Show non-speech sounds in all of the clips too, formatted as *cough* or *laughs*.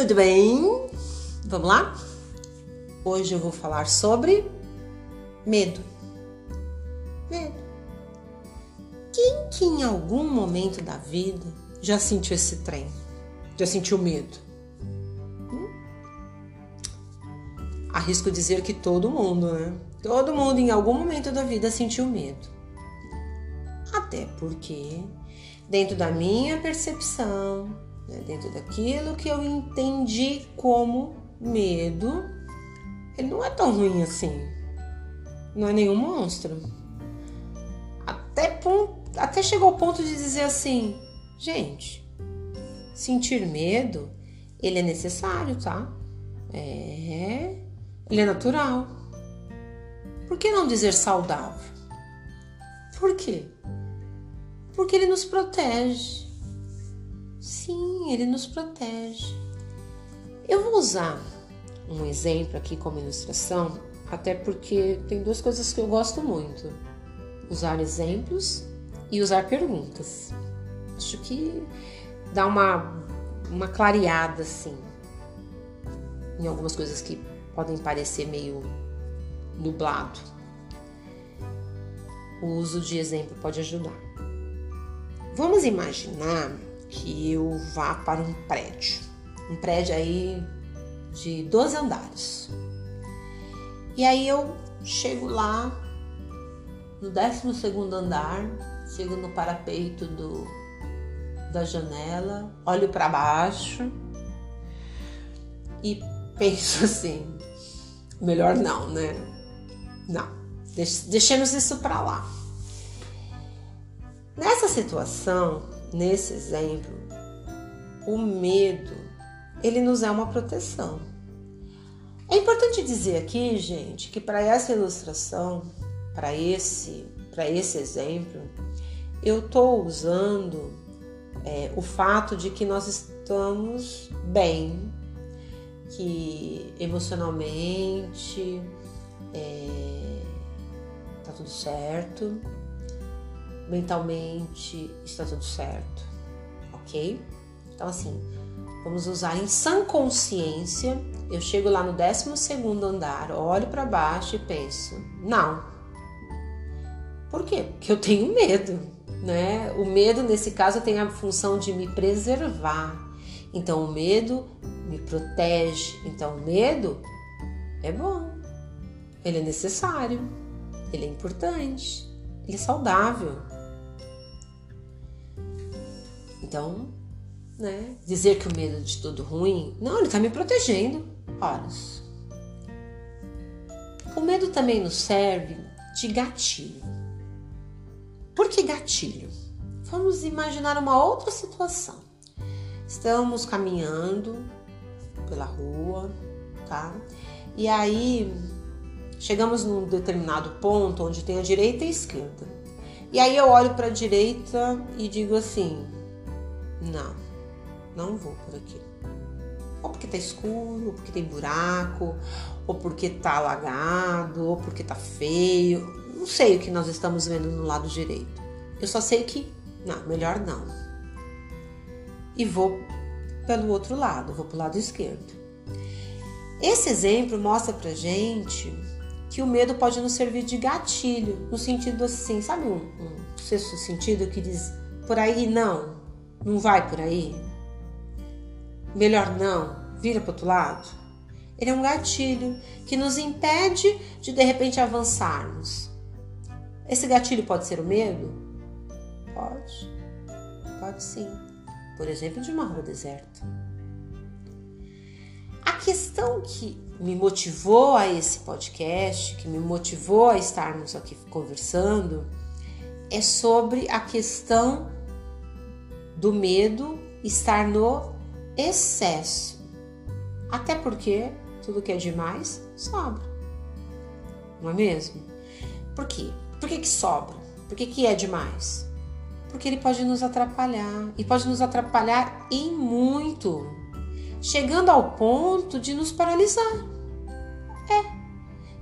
tudo bem? Vamos lá? Hoje eu vou falar sobre medo. Medo. Quem que em algum momento da vida já sentiu esse trem? Já sentiu medo? Hum? Arrisco dizer que todo mundo, né? Todo mundo em algum momento da vida sentiu medo. Até porque, dentro da minha percepção, né, dentro daquilo que eu entendi como medo, ele não é tão ruim assim. Não é nenhum monstro. Até, até chegou ao ponto de dizer assim, gente, sentir medo, ele é necessário, tá? É, ele é natural. Por que não dizer saudável? Por quê? Porque ele nos protege. Sim, ele nos protege. Eu vou usar um exemplo aqui como ilustração, até porque tem duas coisas que eu gosto muito: usar exemplos e usar perguntas. Acho que dá uma, uma clareada assim em algumas coisas que podem parecer meio nublado. O uso de exemplo pode ajudar. Vamos imaginar que eu vá para um prédio, um prédio aí de 12 andares. E aí eu chego lá no 12 andar, chego no parapeito do, da janela, olho para baixo e penso assim: melhor não, né? Não, deixemos isso para lá. Nessa situação, nesse exemplo, o medo, ele nos é uma proteção. É importante dizer aqui, gente, que para essa ilustração, para esse, para esse exemplo, eu estou usando é, o fato de que nós estamos bem, que emocionalmente é, tá tudo certo, mentalmente está tudo certo, ok? Então, assim, vamos usar em sã consciência. Eu chego lá no 12 andar, olho para baixo e penso: não. Por quê? Porque eu tenho medo, né? O medo, nesse caso, tem a função de me preservar. Então, o medo me protege. Então, o medo é bom, ele é necessário, ele é importante, ele é saudável. Então, né, dizer que o medo é de tudo ruim, não, ele está me protegendo. Olha, o medo também nos serve de gatilho. Por que gatilho? Vamos imaginar uma outra situação. Estamos caminhando pela rua, tá? E aí chegamos num determinado ponto onde tem a direita e a esquerda. E aí eu olho para a direita e digo assim: não, não vou por aqui. Ou porque tá escuro, ou porque tem buraco, ou porque tá alagado, ou porque tá feio. Não sei o que nós estamos vendo no lado direito. Eu só sei que, não, melhor não. E vou pelo outro lado, vou pro lado esquerdo. Esse exemplo mostra pra gente que o medo pode nos servir de gatilho, no sentido assim, sabe um, um sexto sentido que diz por aí não, não vai por aí? Melhor não, vira para outro lado. Ele é um gatilho que nos impede de de repente avançarmos. Esse gatilho pode ser o medo? Pode. Pode sim. Por exemplo, de uma rua deserta. A questão que me motivou a esse podcast, que me motivou a estarmos aqui conversando, é sobre a questão do medo estar no excesso. Até porque tudo que é demais sobra. Não é mesmo? Por quê? Por que, que sobra? Por que, que é demais? Porque ele pode nos atrapalhar e pode nos atrapalhar em muito, chegando ao ponto de nos paralisar. É.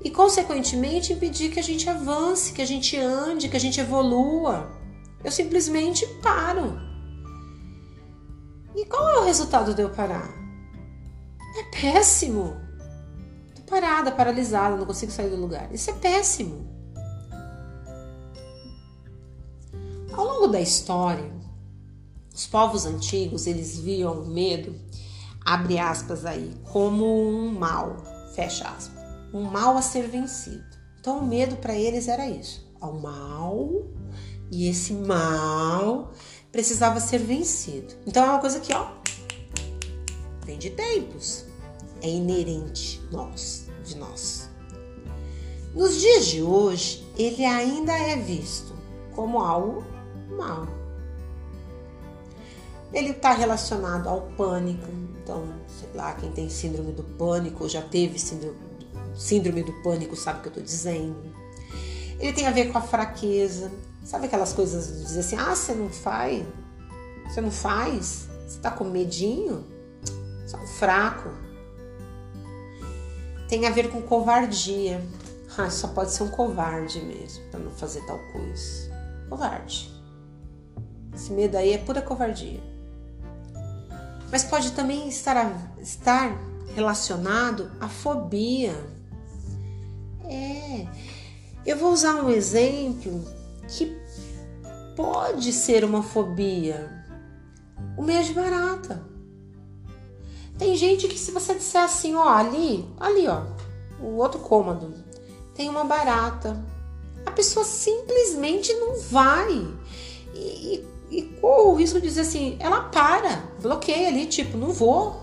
E consequentemente impedir que a gente avance, que a gente ande, que a gente evolua. Eu simplesmente paro. E qual é o resultado de eu parar? É péssimo. Tô parada, paralisada, não consigo sair do lugar. Isso é péssimo. Ao longo da história, os povos antigos, eles viam o medo, abre aspas aí, como um mal, fecha aspas, um mal a ser vencido. Então o medo para eles era isso, ao mal, e esse mal precisava ser vencido. Então é uma coisa que, ó, vem de tempos, é inerente nós, de nós. Nos dias de hoje, ele ainda é visto como algo mal. Ele está relacionado ao pânico, então, sei lá, quem tem síndrome do pânico, já teve síndrome, síndrome do pânico, sabe o que eu estou dizendo. Ele tem a ver com a fraqueza, sabe aquelas coisas de dizer assim: ah, você não faz, você não faz, você está com medinho, você é um fraco. Tem a ver com covardia. Ah, só pode ser um covarde mesmo para não fazer tal coisa. Covarde. Esse medo aí é pura covardia. Mas pode também estar, estar relacionado à fobia. É. Eu vou usar um exemplo que pode ser uma fobia. O medo de barata. Tem gente que se você disser assim, ó, ali, ali, ó, o outro cômodo, tem uma barata. A pessoa simplesmente não vai. E, e corre o risco de dizer assim, ela para, bloqueia ali, tipo, não vou.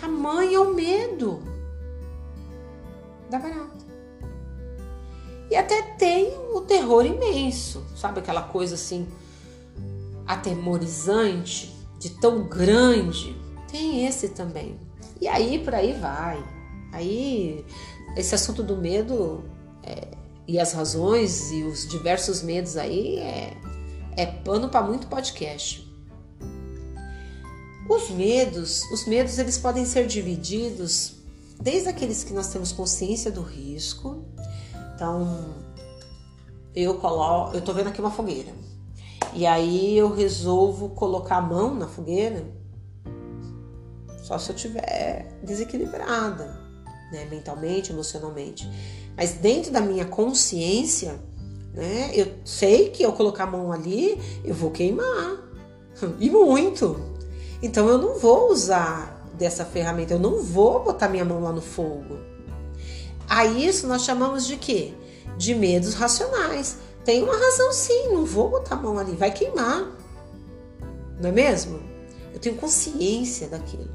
Tamanho é o medo da barata. E até tem o terror imenso, sabe aquela coisa assim atemorizante, de tão grande. Tem esse também. E aí por aí vai. Aí esse assunto do medo é, e as razões e os diversos medos aí é, é pano para muito podcast. Os medos, os medos eles podem ser divididos desde aqueles que nós temos consciência do risco. Então, eu coloco, eu tô vendo aqui uma fogueira. E aí eu resolvo colocar a mão na fogueira só se eu tiver desequilibrada, né, mentalmente, emocionalmente. Mas dentro da minha consciência, né? Eu sei que eu colocar a mão ali, eu vou queimar. *laughs* E muito. Então eu não vou usar dessa ferramenta, eu não vou botar minha mão lá no fogo. A isso nós chamamos de quê? De medos racionais. Tem uma razão sim, não vou botar a mão ali, vai queimar. Não é mesmo? Eu tenho consciência daquilo.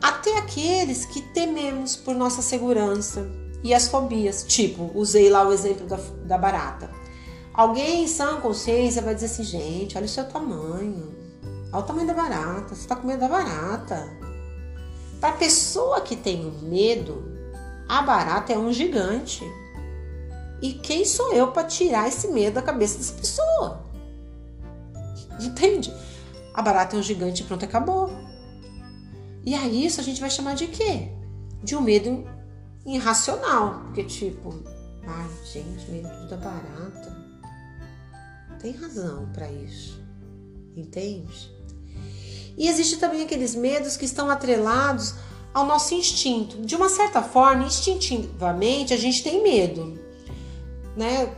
Até aqueles que tememos por nossa segurança, e as fobias. Tipo, usei lá o exemplo da, da barata. Alguém em sã consciência vai dizer assim, gente, olha o seu tamanho. Olha o tamanho da barata. Você está com medo da barata. Para a pessoa que tem medo, a barata é um gigante. E quem sou eu para tirar esse medo da cabeça dessa pessoa? *laughs* Entende? A barata é um gigante e pronto, acabou. E aí isso a gente vai chamar de quê? De um medo irracional. Porque, tipo, ai, gente, medo da barata. Tem razão para isso. Entende? E existe também aqueles medos que estão atrelados ao nosso instinto. De uma certa forma, instintivamente, a gente tem medo, né?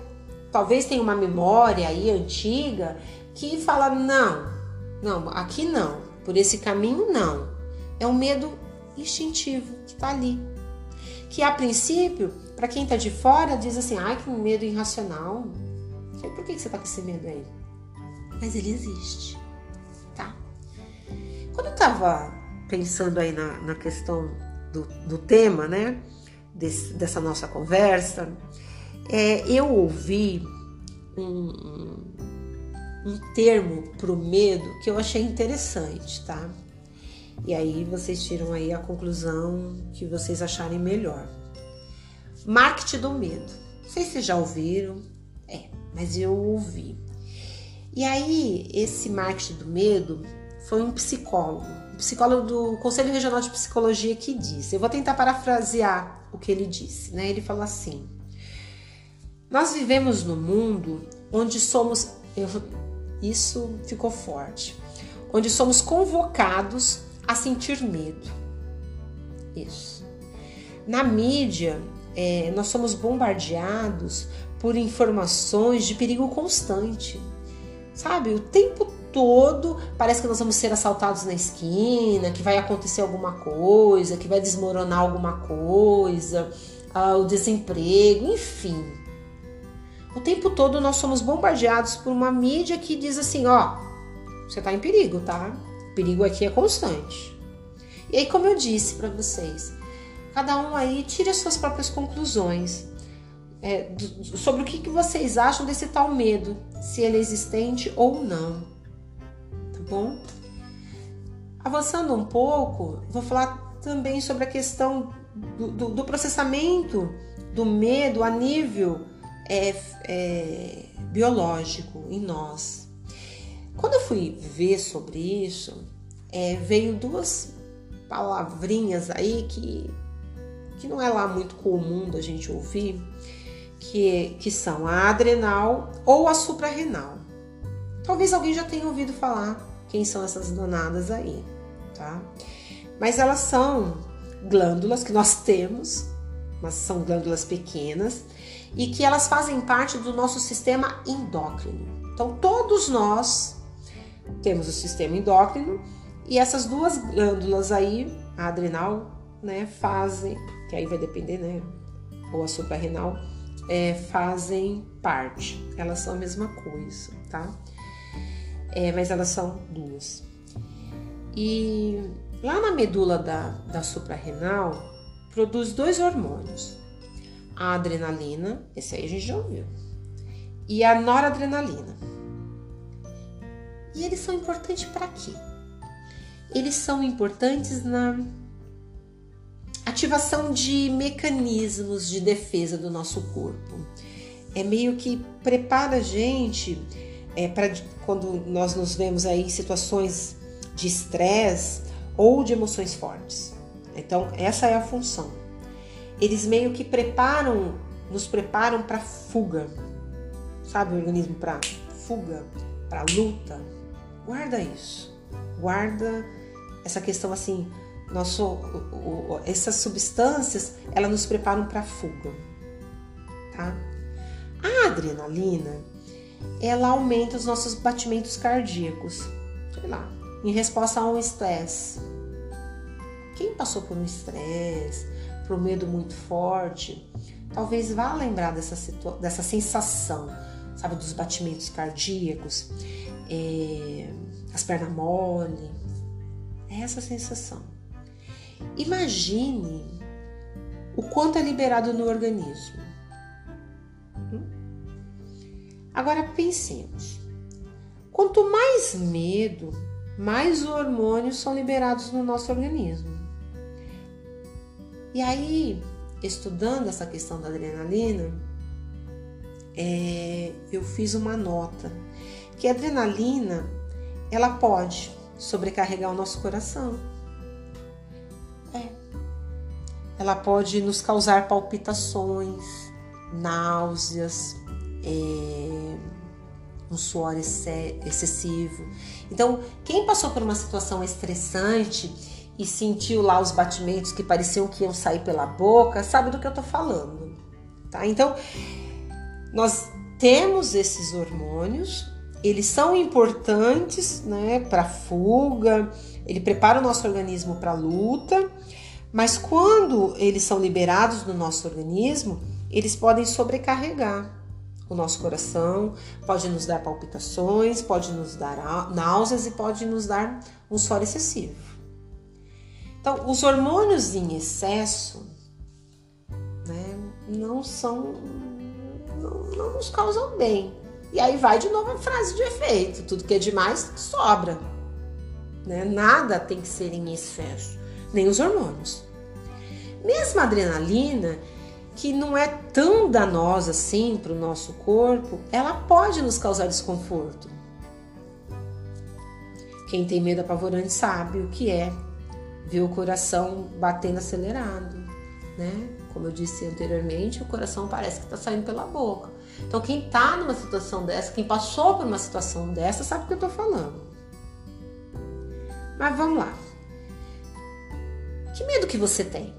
Talvez tenha uma memória aí antiga que fala: não, não, aqui não, por esse caminho não. É um medo instintivo que está ali que a princípio, para quem está de fora, diz assim: ai, que medo irracional. Por que você está com esse medo aí? Mas ele existe? Quando eu estava pensando aí na, na questão do, do, tema, né, Des, dessa nossa conversa, é, eu ouvi um, um, termo para o medo que eu achei interessante, tá? E aí vocês tiram aí a conclusão que vocês acharem melhor. Marketing do medo. Não sei se já ouviram. É, mas eu ouvi. E aí, esse marketing do medo foi um psicólogo, um psicólogo do Conselho Regional de Psicologia que disse. Eu vou tentar parafrasear o que ele disse, né? Ele falou assim: Nós vivemos no mundo onde somos. Eu, isso ficou forte. Onde somos convocados a sentir medo. Isso. Na mídia, é, nós somos bombardeados por informações de perigo constante. Sabe? O tempo todo parece que nós vamos ser assaltados na esquina, que vai acontecer alguma coisa, que vai desmoronar alguma coisa, ah, o desemprego, enfim. O tempo todo nós somos bombardeados por uma mídia que diz assim: ó, você tá em perigo, tá? O perigo aqui é constante. E aí, como eu disse para vocês, cada um aí tire as suas próprias conclusões é, sobre o que, que vocês acham desse tal medo, se ele é existente ou não. Bom? Avançando um pouco, vou falar também sobre a questão do, do, do processamento do medo a nível é, é, biológico em nós. Quando eu fui ver sobre isso, é, veio duas palavrinhas aí que, que não é lá muito comum da gente ouvir, que, que são a adrenal ou a suprarrenal. Talvez alguém já tenha ouvido falar quem são essas donadas aí, tá? Mas elas são glândulas que nós temos, mas são glândulas pequenas e que elas fazem parte do nosso sistema endócrino. Então, todos nós temos o sistema endócrino e essas duas glândulas aí, a adrenal, né, fazem, que aí vai depender, né, ou a suprarrenal, é, fazem parte. Elas são a mesma coisa, tá? É, mas elas são duas. E lá na medula da, da suprarrenal produz dois hormônios. A adrenalina, esse aí a gente já ouviu, e a noradrenalina. E eles são importantes para quê? Eles são importantes na ativação de mecanismos de defesa do nosso corpo. É meio que prepara a gente é, para quando nós nos vemos aí em situações de estresse ou de emoções fortes. Então, essa é a função. Eles meio que preparam, nos preparam para fuga. Sabe o organismo para fuga, para luta? Guarda isso. Guarda essa questão assim, nosso, o, o, essas substâncias, elas nos preparam para fuga, tá? A adrenalina, ela aumenta os nossos batimentos cardíacos, sei lá, em resposta a um estresse. Quem passou por um estresse, por um medo muito forte, talvez vá lembrar dessa, dessa sensação, sabe, dos batimentos cardíacos, é, as pernas mole, é essa sensação. Imagine o quanto é liberado no organismo. Agora pensemos: quanto mais medo, mais hormônios são liberados no nosso organismo. E aí, estudando essa questão da adrenalina, é, eu fiz uma nota que a adrenalina ela pode sobrecarregar o nosso coração. Ela pode nos causar palpitações, náuseas, é, um suor excessivo. Então, quem passou por uma situação estressante e sentiu lá os batimentos que pareciam que iam sair pela boca, sabe do que eu tô falando, tá? Então, nós temos esses hormônios, eles são importantes, né, para fuga, ele prepara o nosso organismo para luta mas quando eles são liberados no nosso organismo, eles podem sobrecarregar o nosso coração, pode nos dar palpitações, pode nos dar náuseas e pode nos dar um suor excessivo. Então, os hormônios em excesso né, não são. Não, não nos causam bem. E aí vai de novo a frase de efeito: tudo que é demais sobra. Né? Nada tem que ser em excesso nem os hormônios. Mesmo a adrenalina, que não é tão danosa assim para o nosso corpo, ela pode nos causar desconforto. Quem tem medo apavorante sabe o que é ver o coração batendo acelerado, né? Como eu disse anteriormente, o coração parece que está saindo pela boca. Então, quem está numa situação dessa, quem passou por uma situação dessa, sabe o que eu estou falando. Mas vamos lá. Que medo que você tem?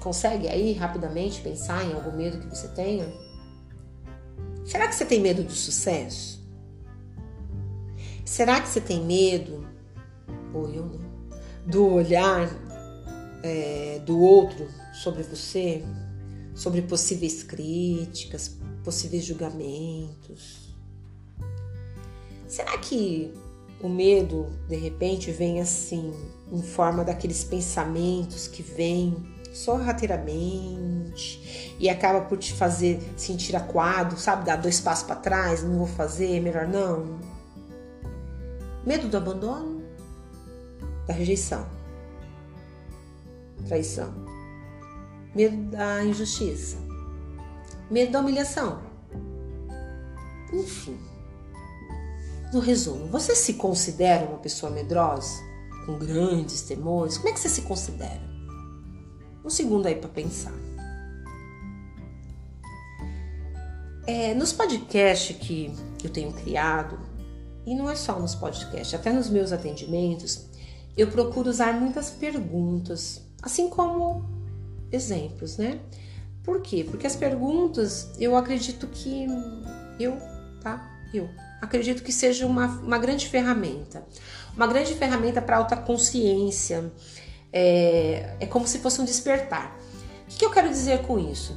Consegue aí rapidamente pensar em algum medo que você tenha? Será que você tem medo do sucesso? Será que você tem medo, ou eu não, do olhar é, do outro sobre você, sobre possíveis críticas, possíveis julgamentos? Será que o medo de repente vem assim, em forma daqueles pensamentos que vêm sorrateiramente e acaba por te fazer sentir acuado, sabe? Dar dois passos para trás, não vou fazer, melhor não. Medo do abandono, da rejeição, traição, medo da injustiça, medo da humilhação. Enfim, no resumo, você se considera uma pessoa medrosa, com grandes temores? Como é que você se considera? Um segundo aí para pensar. É, nos podcasts que eu tenho criado, e não é só nos podcasts, até nos meus atendimentos, eu procuro usar muitas perguntas, assim como exemplos, né? Por quê? Porque as perguntas, eu acredito que eu, tá? Eu acredito que seja uma, uma grande ferramenta. Uma grande ferramenta para alta consciência, é, é como se fosse um despertar. O que, que eu quero dizer com isso?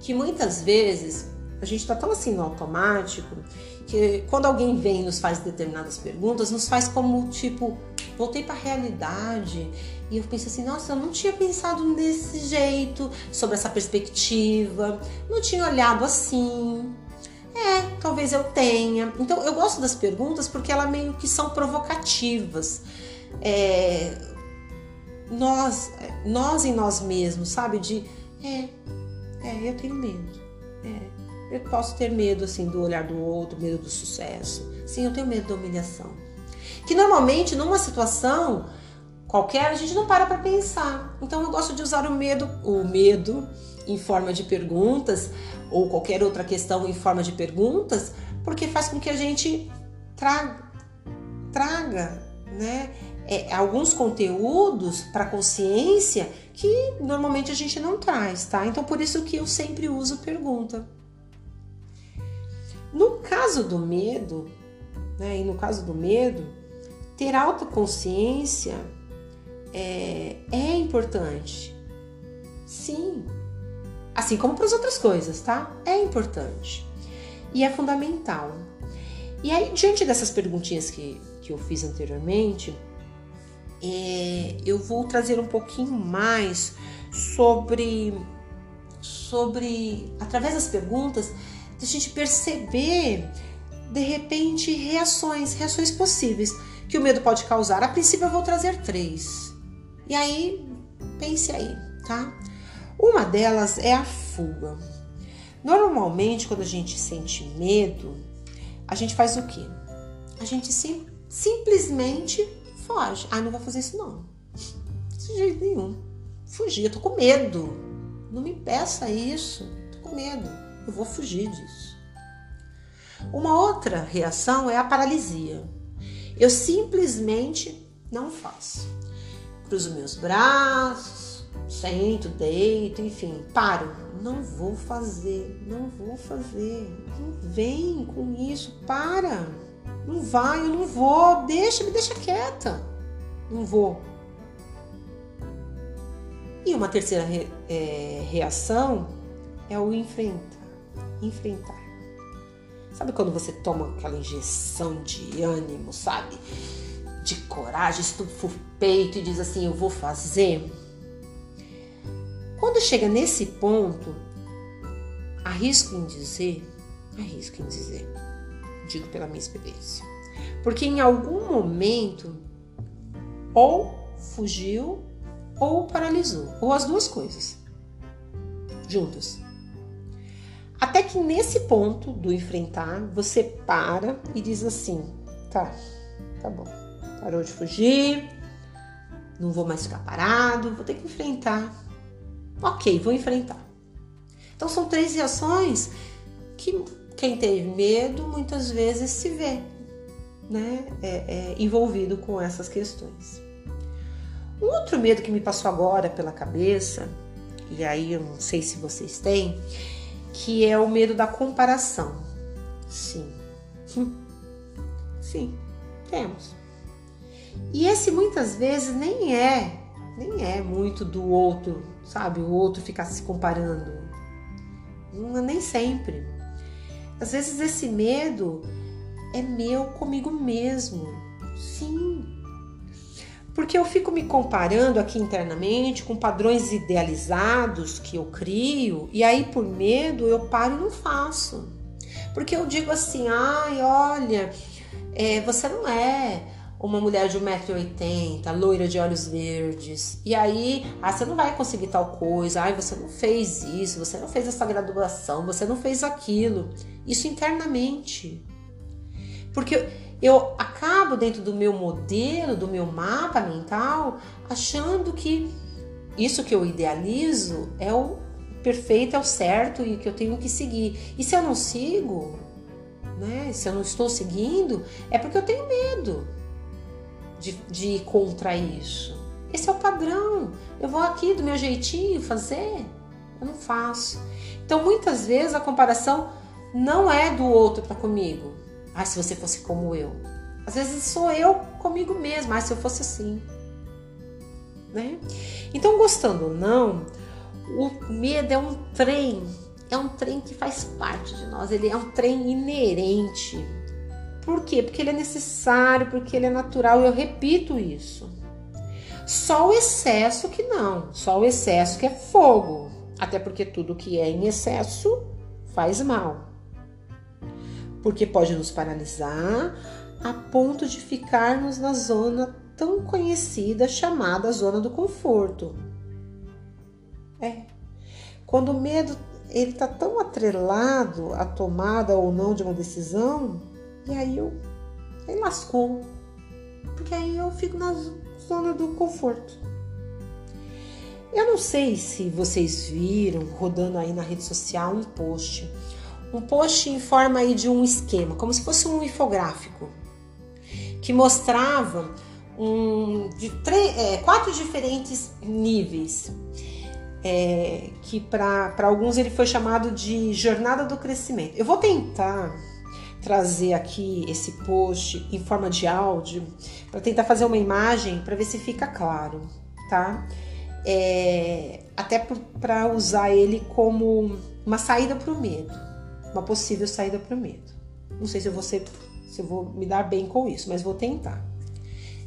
Que muitas vezes a gente está tão assim no automático que quando alguém vem e nos faz determinadas perguntas, nos faz como tipo, voltei para a realidade e eu penso assim, nossa, eu não tinha pensado desse jeito, sobre essa perspectiva, não tinha olhado assim. É, talvez eu tenha. Então eu gosto das perguntas porque elas meio que são provocativas. É, nós, nós em nós mesmos, sabe? De é, é, eu tenho medo. É, eu posso ter medo assim do olhar do outro, medo do sucesso. Sim, eu tenho medo da humilhação. Que normalmente numa situação qualquer a gente não para para pensar. Então eu gosto de usar o medo, o medo em forma de perguntas ou qualquer outra questão em forma de perguntas, porque faz com que a gente traga, traga, né? É, alguns conteúdos para consciência que normalmente a gente não traz, tá? Então por isso que eu sempre uso pergunta. No caso do medo, né, e no caso do medo, ter autoconsciência é, é importante. Sim. Assim como para as outras coisas, tá? É importante. E é fundamental. E aí, diante dessas perguntinhas que, que eu fiz anteriormente, é, eu vou trazer um pouquinho mais sobre, sobre, através das perguntas, a gente perceber de repente reações, reações possíveis que o medo pode causar. A princípio eu vou trazer três. E aí, pense aí, tá? Uma delas é a fuga. Normalmente, quando a gente sente medo, a gente faz o quê? A gente sim, simplesmente foge. Ah, não vai fazer isso não. De jeito nenhum. Fugir, eu tô com medo. Não me peça isso. Tô com medo. Eu vou fugir disso. Uma outra reação é a paralisia. Eu simplesmente não faço. Cruzo meus braços, sento, deito, enfim, paro. Não vou fazer, não vou fazer. Não vem com isso, para. Não vai, eu não vou. Deixa, me deixa quieta. Não vou. E uma terceira re, é, reação é o enfrentar. Enfrentar. Sabe quando você toma aquela injeção de ânimo, sabe? De coragem, estufa o peito e diz assim: Eu vou fazer. Quando chega nesse ponto, arrisco em dizer, arrisco em dizer, digo pela minha experiência. Porque em algum momento ou fugiu ou paralisou, ou as duas coisas juntas. Até que nesse ponto do enfrentar, você para e diz assim: tá, tá bom, parou de fugir, não vou mais ficar parado, vou ter que enfrentar. Ok, vou enfrentar. Então são três reações que quem teve medo muitas vezes se vê né, é, é, envolvido com essas questões. Um outro medo que me passou agora pela cabeça, e aí eu não sei se vocês têm, que é o medo da comparação. Sim. *laughs* Sim, temos. E esse muitas vezes nem é, nem é muito do outro, sabe? O outro ficar se comparando. Não, nem sempre. Às vezes esse medo é meu comigo mesmo. Sim. Porque eu fico me comparando aqui internamente com padrões idealizados que eu crio, e aí por medo eu paro e não faço. Porque eu digo assim, ai, olha, é, você não é uma mulher de 1,80m, loira de olhos verdes. E aí, ah, você não vai conseguir tal coisa. Ai, você não fez isso, você não fez essa graduação, você não fez aquilo. Isso internamente. Porque eu acabo dentro do meu modelo, do meu mapa mental, achando que isso que eu idealizo é o perfeito, é o certo e que eu tenho que seguir. E se eu não sigo, né? Se eu não estou seguindo, é porque eu tenho medo de, de ir contra isso. Esse é o padrão. Eu vou aqui do meu jeitinho fazer, eu não faço. Então, muitas vezes a comparação não é do outro para comigo. Ah, se você fosse como eu. Às vezes sou eu comigo mesma. Ah, se eu fosse assim. Né? Então, gostando ou não, o medo é um trem é um trem que faz parte de nós, ele é um trem inerente. Por quê? Porque ele é necessário, porque ele é natural, e eu repito isso. Só o excesso que não, só o excesso que é fogo. Até porque tudo que é em excesso faz mal. Porque pode nos paralisar a ponto de ficarmos na zona tão conhecida chamada zona do conforto. É. Quando o medo ele está tão atrelado à tomada ou não de uma decisão, e aí eu aí lascou. Porque aí eu fico na zona do conforto. Eu não sei se vocês viram rodando aí na rede social um post. Um post em forma aí de um esquema, como se fosse um infográfico, que mostrava um, de é, quatro diferentes níveis é, que para alguns ele foi chamado de jornada do crescimento. Eu vou tentar trazer aqui esse post em forma de áudio para tentar fazer uma imagem para ver se fica claro, tá? É, até para usar ele como uma saída para o medo, uma possível saída para o medo. Não sei se eu, vou ser, se eu vou me dar bem com isso, mas vou tentar.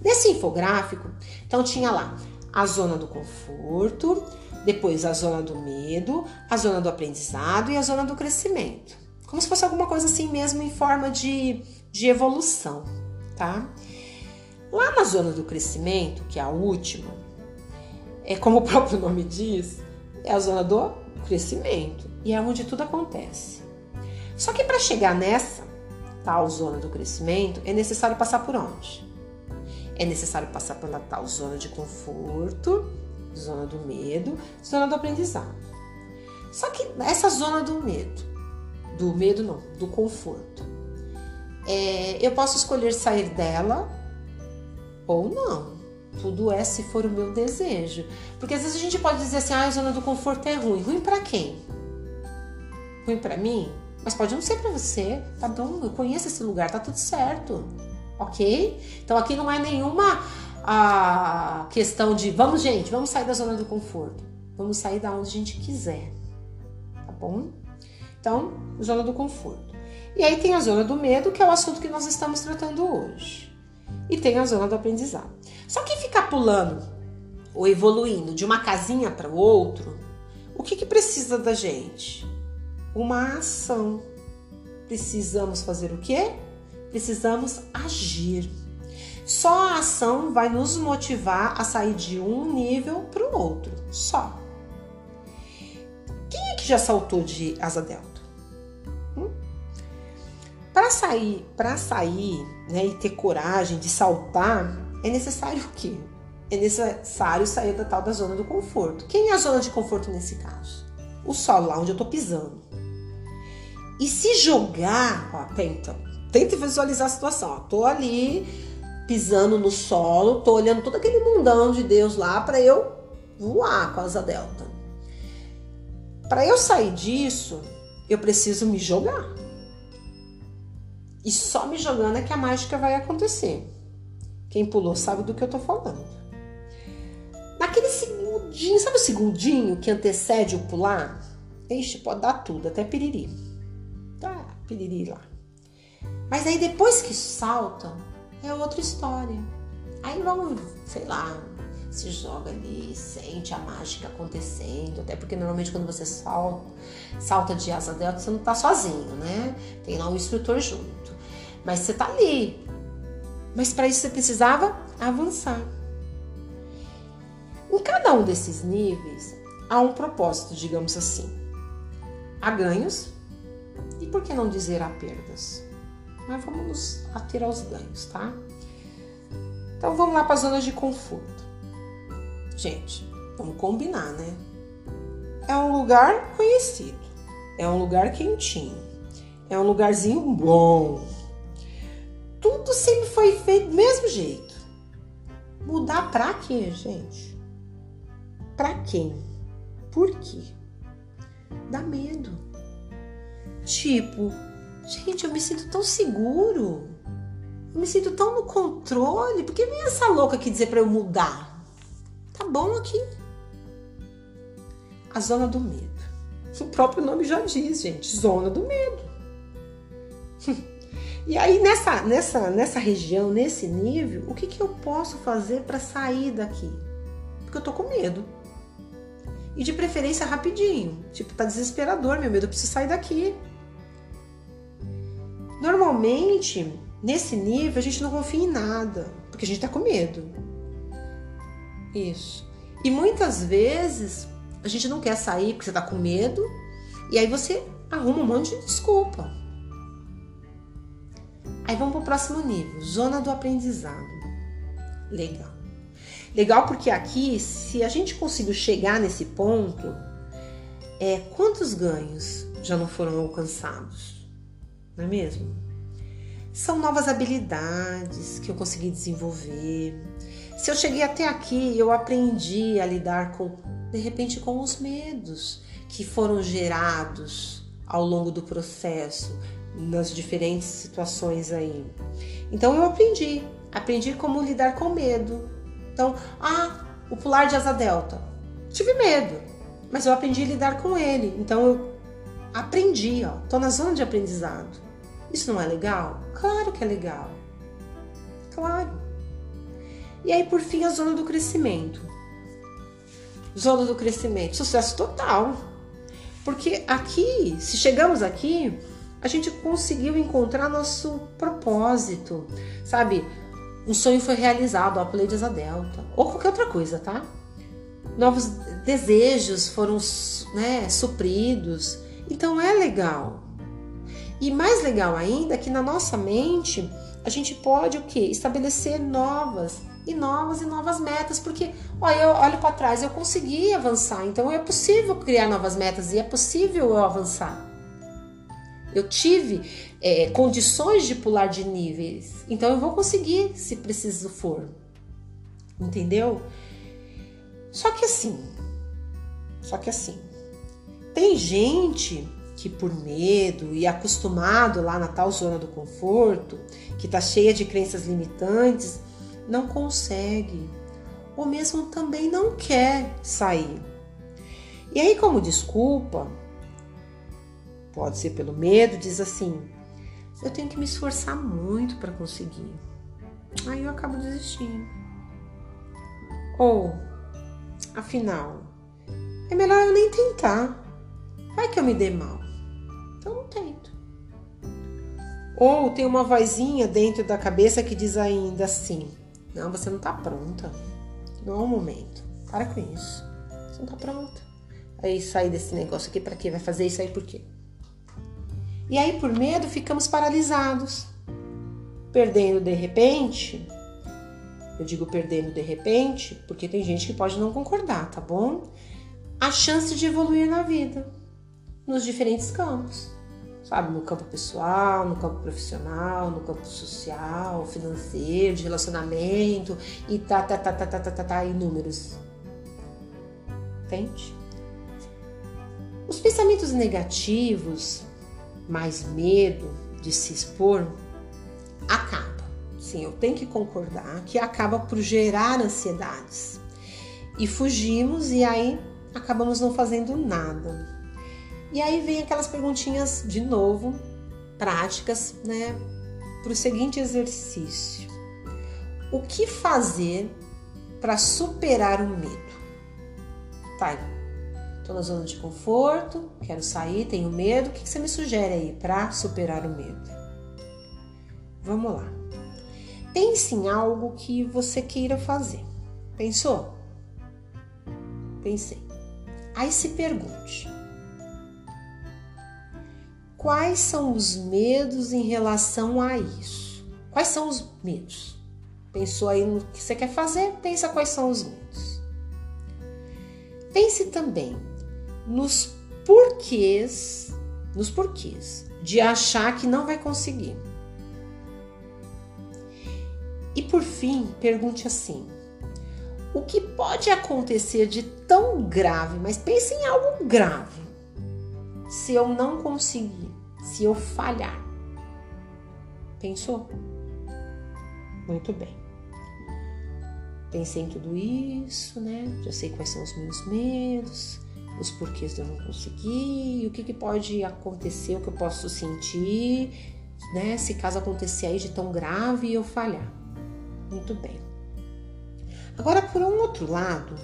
Nesse infográfico, então tinha lá a zona do conforto, depois a zona do medo, a zona do aprendizado e a zona do crescimento. Como se fosse alguma coisa assim mesmo em forma de, de evolução, tá? Lá na zona do crescimento, que é a última, é como o próprio *laughs* nome diz, é a zona do crescimento e é onde tudo acontece. Só que para chegar nessa tal zona do crescimento, é necessário passar por onde? É necessário passar pela tal zona de conforto, zona do medo, zona do aprendizado. Só que essa zona do medo, do medo não, do conforto, é, eu posso escolher sair dela ou não. Tudo é se for o meu desejo. Porque às vezes a gente pode dizer assim, ah, a zona do conforto é ruim. Ruim para quem? Ruim para mim? Mas pode não ser para você. Tá bom, eu conheço esse lugar, tá tudo certo. Ok? Então aqui não é nenhuma a questão de vamos, gente, vamos sair da zona do conforto. Vamos sair da onde a gente quiser. Tá bom? Então, zona do conforto. E aí tem a zona do medo, que é o assunto que nós estamos tratando hoje. E tem a zona do aprendizado. Só que ficar pulando ou evoluindo de uma casinha para o outro, o que, que precisa da gente? Uma ação. Precisamos fazer o quê? Precisamos agir. Só a ação vai nos motivar a sair de um nível para o outro, só. Quem é que já saltou de asa delta? Para sair, para sair, né, e ter coragem de saltar, é necessário o quê? É necessário sair da tal da zona do conforto. Quem é a zona de conforto nesse caso? O solo, lá onde eu tô pisando. E se jogar, ó, tenta, tenta visualizar a situação. Ó, tô ali pisando no solo, tô olhando todo aquele mundão de Deus lá para eu voar com a asa delta. Para eu sair disso, eu preciso me jogar. E só me jogando é que a mágica vai acontecer. Quem pulou sabe do que eu tô falando. Naquele segundinho, sabe o segundinho que antecede o pular? Ixi, pode dar tudo, até piriri. Tá, piriri lá. Mas aí depois que salta, é outra história. Aí vamos, sei lá, se joga ali, sente a mágica acontecendo. Até porque normalmente quando você salta, salta de asa delta, você não tá sozinho, né? Tem lá um instrutor junto. Mas você tá ali. Mas para isso você precisava avançar. Em cada um desses níveis há um propósito, digamos assim. Há ganhos e por que não dizer há perdas? Mas vamos nos ater aos ganhos, tá? Então vamos lá para as zonas de conforto. Gente, vamos combinar, né? É um lugar conhecido, é um lugar quentinho, é um lugarzinho bom. Tudo sempre foi feito do mesmo jeito. Mudar pra quê, gente? Pra quem? Por quê? Dá medo. Tipo, gente, eu me sinto tão seguro. Eu me sinto tão no controle. Por que vem essa louca aqui dizer para eu mudar? Tá bom aqui. A zona do medo. *laughs* O próprio nome já diz, gente, zona do medo. *laughs* E aí nessa nessa nessa região, nesse nível, o que que eu posso fazer para sair daqui? Porque eu tô com medo. E de preferência rapidinho. Tipo, tá desesperador, meu medo, eu preciso sair daqui. Normalmente, nesse nível, a gente não confia em nada, porque a gente tá com medo. Isso. E muitas vezes a gente não quer sair porque você tá com medo, e aí você arruma um monte de desculpa. Aí vamos pro próximo nível, zona do aprendizado. Legal. Legal porque aqui, se a gente conseguiu chegar nesse ponto, é quantos ganhos já não foram alcançados? Não é mesmo? São novas habilidades que eu consegui desenvolver, se eu cheguei até aqui, eu aprendi a lidar com, de repente, com os medos que foram gerados ao longo do processo, nas diferentes situações aí. Então eu aprendi, aprendi como lidar com medo. Então, ah, o pular de asa delta. Tive medo, mas eu aprendi a lidar com ele. Então eu aprendi, ó, tô na zona de aprendizado. Isso não é legal? Claro que é legal. Claro. E aí, por fim, a zona do crescimento. Zona do crescimento, sucesso total. Porque aqui, se chegamos aqui, a gente conseguiu encontrar nosso propósito, sabe? Um sonho foi realizado, a Play de Delta, ou qualquer outra coisa, tá? Novos desejos foram né, supridos. Então é legal. E mais legal ainda é que na nossa mente a gente pode o que? Estabelecer novas e novas e novas metas, porque ó, eu olho para trás, eu consegui avançar, então é possível criar novas metas e é possível eu avançar. Eu tive é, condições de pular de níveis, então eu vou conseguir se preciso for. Entendeu? Só que assim, só que assim, tem gente que por medo e acostumado lá na tal zona do conforto, que tá cheia de crenças limitantes, não consegue, ou mesmo também não quer sair. E aí, como desculpa, pode ser pelo medo, diz assim: eu tenho que me esforçar muito para conseguir. Aí eu acabo desistindo. Ou, afinal, é melhor eu nem tentar. Vai que eu me dê mal. Então não tento. Ou tem uma vozinha dentro da cabeça que diz ainda assim: não, você não tá pronta. Não é o momento. Para com isso. Você não tá pronta. Aí sair desse negócio aqui para quê? Vai fazer isso aí por quê? E aí, por medo, ficamos paralisados. Perdendo de repente. Eu digo perdendo de repente, porque tem gente que pode não concordar, tá bom? A chance de evoluir na vida, nos diferentes campos. sabe, no campo pessoal, no campo profissional, no campo social, financeiro, de relacionamento e tá, tá, tá, tá, tá, tá, tá, tá e números. Entende? Os pensamentos negativos, mais medo de se expor, acaba. Sim, eu tenho que concordar que acaba por gerar ansiedades. E fugimos e aí acabamos não fazendo nada. E aí vem aquelas perguntinhas de novo, práticas, né, para o seguinte exercício: O que fazer para superar o medo? Tá, tô na zona de conforto, quero sair, tenho medo. O que você me sugere aí para superar o medo? Vamos lá. Pense em algo que você queira fazer. Pensou? Pensei. Aí se pergunte: quais são os medos em relação a isso? Quais são os medos? Pensou aí no que você quer fazer? Pensa quais são os medos. Pense também nos porquês, nos porquês de achar que não vai conseguir. E por fim, pergunte assim: o que pode acontecer de tão grave, mas pense em algo grave, se eu não conseguir, se eu falhar. Pensou? Muito bem. Pensei em tudo isso, né? Já sei quais são os meus medos, os porquês de eu não conseguir, o que, que pode acontecer, o que eu posso sentir, né? Se caso acontecer aí de tão grave e eu falhar. Muito bem. Agora, por um outro lado,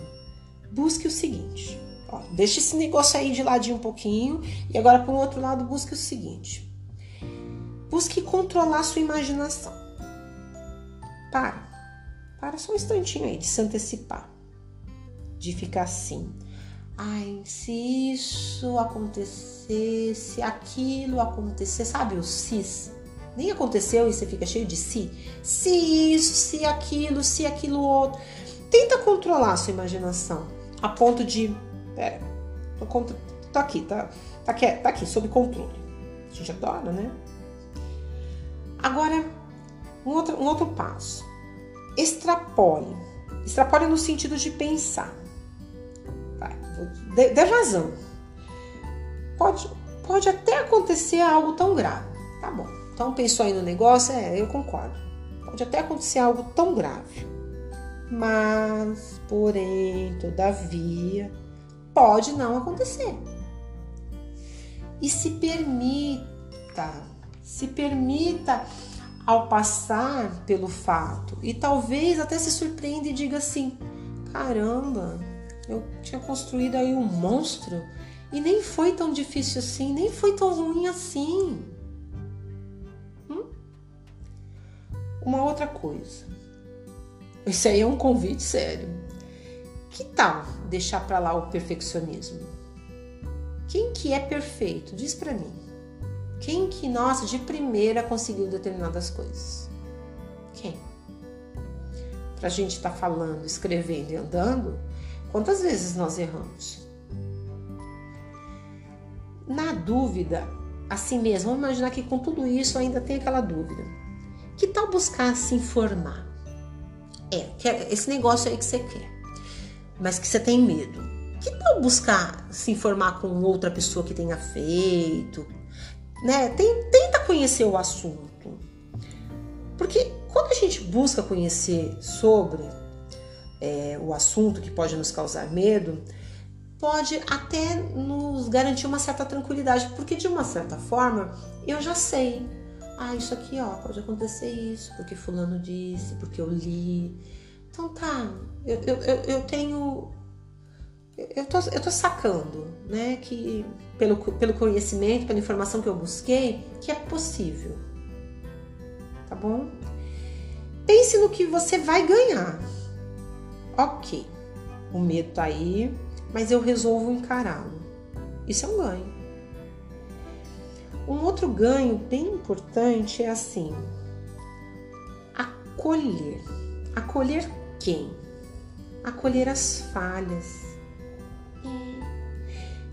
busque o seguinte: Ó, deixa esse negócio aí de ladinho um pouquinho. E agora, por um outro lado, busque o seguinte: busque controlar sua imaginação. Para. Para só um instantinho aí de se antecipar. De ficar assim. Ai, se isso acontecer, se aquilo acontecer, sabe o cis? Nem aconteceu e você fica cheio de si. Se isso, se aquilo, se aquilo outro. Tenta controlar a sua imaginação a ponto de Pera, tô, contra... tô aqui, tá, tá, aqui, tá aqui, sob controle. A gente adora, né? Agora, um outro, um outro passo. Extrapole. Extrapole no sentido de pensar. Dê, dê razão. Pode, pode até acontecer algo tão grave. Tá bom. Então pensou aí no negócio? É, eu concordo. Pode até acontecer algo tão grave. Mas, porém, todavia, pode não acontecer. E se permita, se permita ao passar pelo fato e talvez até se surpreenda e diga assim: caramba, eu tinha construído aí um monstro e nem foi tão difícil assim, nem foi tão ruim assim. Hum? Uma outra coisa. Isso aí é um convite sério. Que tal deixar para lá o perfeccionismo? Quem que é perfeito? Diz para mim. Quem que, nossa, de primeira conseguiu determinadas coisas? Quem? Pra gente estar tá falando, escrevendo e andando, quantas vezes nós erramos? Na dúvida, assim mesmo, vamos imaginar que com tudo isso ainda tem aquela dúvida. Que tal buscar se informar? É, esse negócio aí que você quer mas que você tem medo. Que tal buscar se informar com outra pessoa que tenha feito? Né? Tenta conhecer o assunto. Porque quando a gente busca conhecer sobre é, o assunto que pode nos causar medo, pode até nos garantir uma certa tranquilidade, porque de uma certa forma eu já sei. Ah, isso aqui ó, pode acontecer isso, porque fulano disse, porque eu li. Então tá, eu, eu, eu tenho. Eu tô, eu tô sacando, né? Que pelo, pelo conhecimento, pela informação que eu busquei, que é possível. Tá bom? Pense no que você vai ganhar. Ok, o medo tá aí, mas eu resolvo encará-lo. Isso é um ganho. Um outro ganho bem importante é assim: acolher. Acolher quem? Acolher as falhas.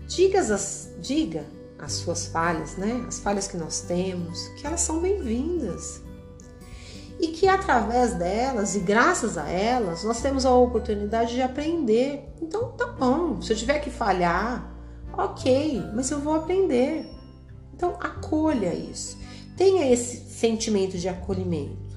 Diga as, diga as suas falhas, né? As falhas que nós temos, que elas são bem-vindas. E que através delas e graças a elas, nós temos a oportunidade de aprender. Então, tá bom, se eu tiver que falhar, ok, mas eu vou aprender. Então, acolha isso. Tenha esse sentimento de acolhimento.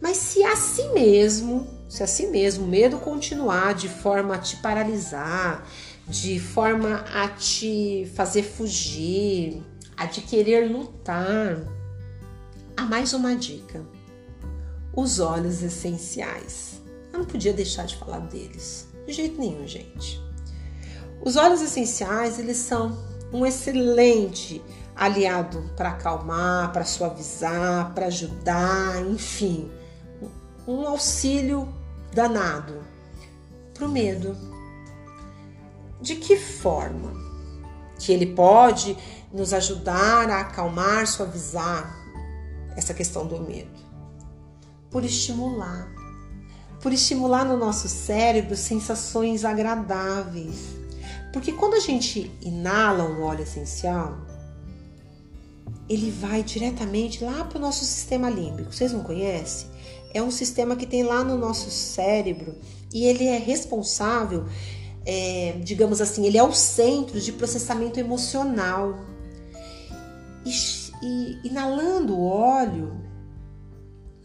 Mas se a si mesmo, se a si mesmo o medo continuar de forma a te paralisar, de forma a te fazer fugir, a te querer lutar, há mais uma dica: os olhos essenciais. Eu não podia deixar de falar deles, de jeito nenhum, gente. Os óleos essenciais, eles são um excelente aliado para acalmar, para suavizar, para ajudar, enfim, um auxílio danado para o medo. De que forma que ele pode nos ajudar a acalmar, suavizar essa questão do medo? Por estimular, por estimular no nosso cérebro sensações agradáveis. Porque quando a gente inala um óleo essencial, ele vai diretamente lá para o nosso sistema límbico. Vocês não conhecem? É um sistema que tem lá no nosso cérebro e ele é responsável, é, digamos assim, ele é o centro de processamento emocional. E, e inalando o óleo,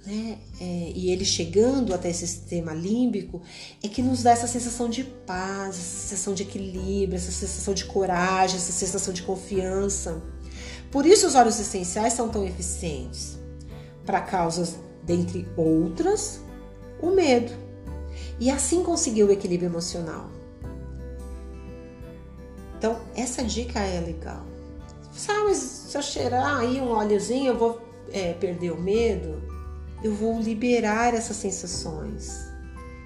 né, é, e ele chegando até esse sistema límbico, é que nos dá essa sensação de paz, essa sensação de equilíbrio, essa sensação de coragem, essa sensação de confiança. Por isso os óleos essenciais são tão eficientes para causas, dentre outras, o medo. E assim conseguir o equilíbrio emocional. Então, essa dica é legal. Sabe, mas se eu cheirar aí um óleozinho, eu vou é, perder o medo? Eu vou liberar essas sensações.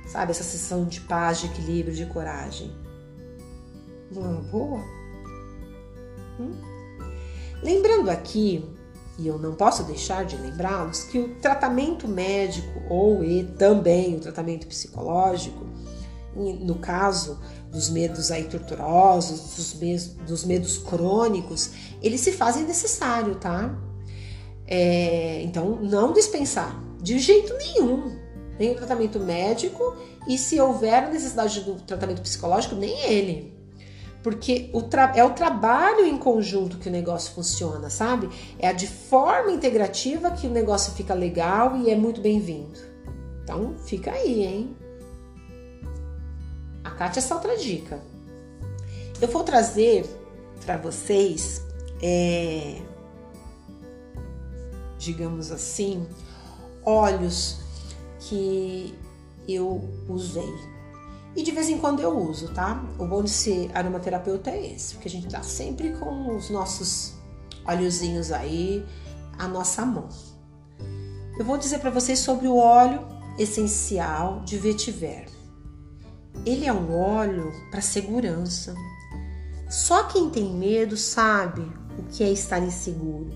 Sabe, essa sensação de paz, de equilíbrio, de coragem. Não é uma boa? Hum? Lembrando aqui, e eu não posso deixar de lembrá-los, que o tratamento médico ou e também o tratamento psicológico, no caso dos medos aí torturosos, dos medos, dos medos crônicos, eles se fazem necessário, tá? É, então, não dispensar de jeito nenhum nem o tratamento médico e se houver necessidade do tratamento psicológico, nem ele. Porque o é o trabalho em conjunto que o negócio funciona, sabe? É de forma integrativa que o negócio fica legal e é muito bem-vindo. Então, fica aí, hein? Acate essa outra dica. Eu vou trazer para vocês, é, digamos assim, óleos que eu usei e de vez em quando eu uso, tá? O bom de ser aromaterapeuta é esse, porque a gente tá sempre com os nossos óleozinhos aí à nossa mão. Eu vou dizer para vocês sobre o óleo essencial de vetiver. Ele é um óleo para segurança. Só quem tem medo sabe o que é estar inseguro.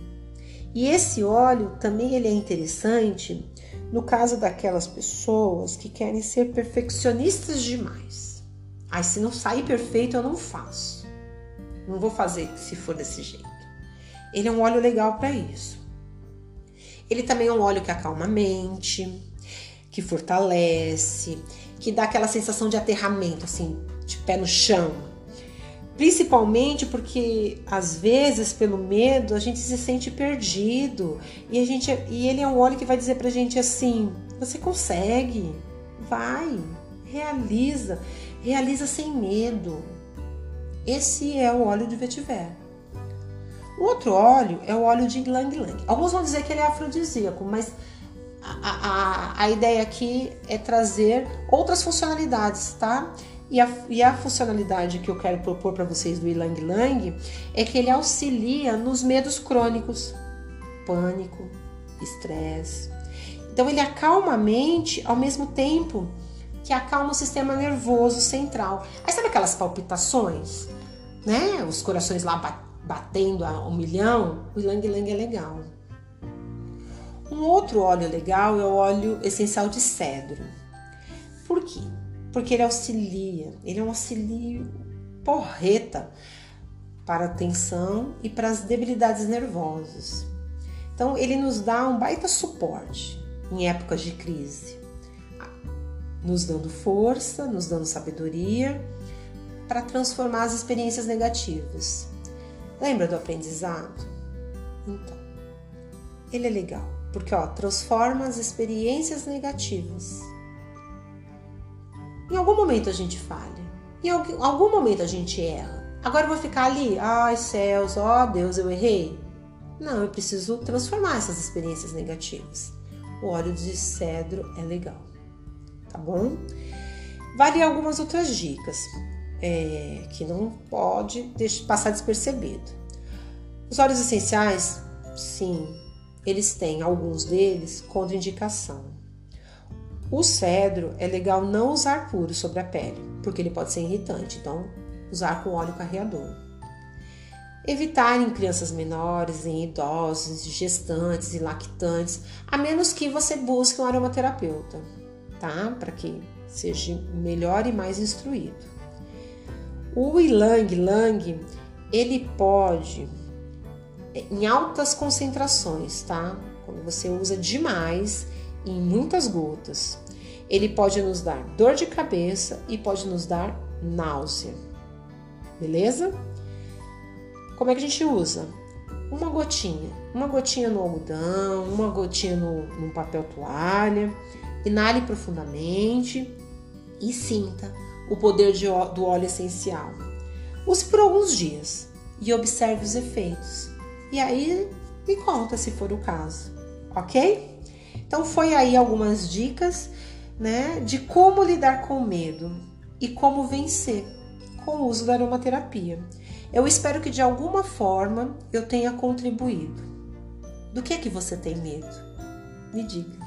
E esse óleo também ele é interessante no caso daquelas pessoas que querem ser perfeccionistas demais. Aí se não sair perfeito eu não faço. Não vou fazer se for desse jeito. Ele é um óleo legal para isso. Ele também é um óleo que acalma a mente, que fortalece, que dá aquela sensação de aterramento, assim, de pé no chão, Principalmente porque às vezes pelo medo a gente se sente perdido e a gente e ele é um óleo que vai dizer pra gente assim: você consegue, vai, realiza, realiza sem medo. Esse é o óleo de vetiver. O outro óleo é o óleo de Lang Lang. Alguns vão dizer que ele é afrodisíaco, mas a, a, a ideia aqui é trazer outras funcionalidades, tá? E a, e a funcionalidade que eu quero propor para vocês do Ilang Lang é que ele auxilia nos medos crônicos, pânico, estresse. Então ele acalma a mente ao mesmo tempo que acalma o sistema nervoso central. Aí sabe aquelas palpitações, né? Os corações lá batendo a um milhão. O Ilang Lang é legal. Um outro óleo legal é o óleo essencial de cedro. Por quê? porque ele auxilia, ele é um auxílio porreta para a tensão e para as debilidades nervosas. Então, ele nos dá um baita suporte em épocas de crise, nos dando força, nos dando sabedoria para transformar as experiências negativas. Lembra do aprendizado? Então, ele é legal, porque ó, transforma as experiências negativas. Em algum momento a gente falha, em algum momento a gente erra. Agora eu vou ficar ali, ai céus, ó Deus, eu errei. Não, eu preciso transformar essas experiências negativas. O óleo de cedro é legal, tá bom? Vale algumas outras dicas é, que não pode deixar, passar despercebido. Os óleos essenciais, sim, eles têm alguns deles contraindicação. O cedro é legal não usar puro sobre a pele, porque ele pode ser irritante, então usar com óleo carreador. Evitar em crianças menores, em idosos, gestantes e lactantes, a menos que você busque um aromaterapeuta, tá? Para que seja melhor e mais instruído. O ylang lang, ele pode em altas concentrações, tá? Quando você usa demais, em muitas gotas, ele pode nos dar dor de cabeça e pode nos dar náusea. Beleza? Como é que a gente usa? Uma gotinha, uma gotinha no algodão, uma gotinha no, no papel toalha. Inale profundamente e sinta o poder de, do óleo essencial. Use por alguns dias e observe os efeitos. E aí me conta se for o caso, ok? Então foi aí algumas dicas, né, de como lidar com medo e como vencer com o uso da aromaterapia. Eu espero que de alguma forma eu tenha contribuído. Do que é que você tem medo? Me diga.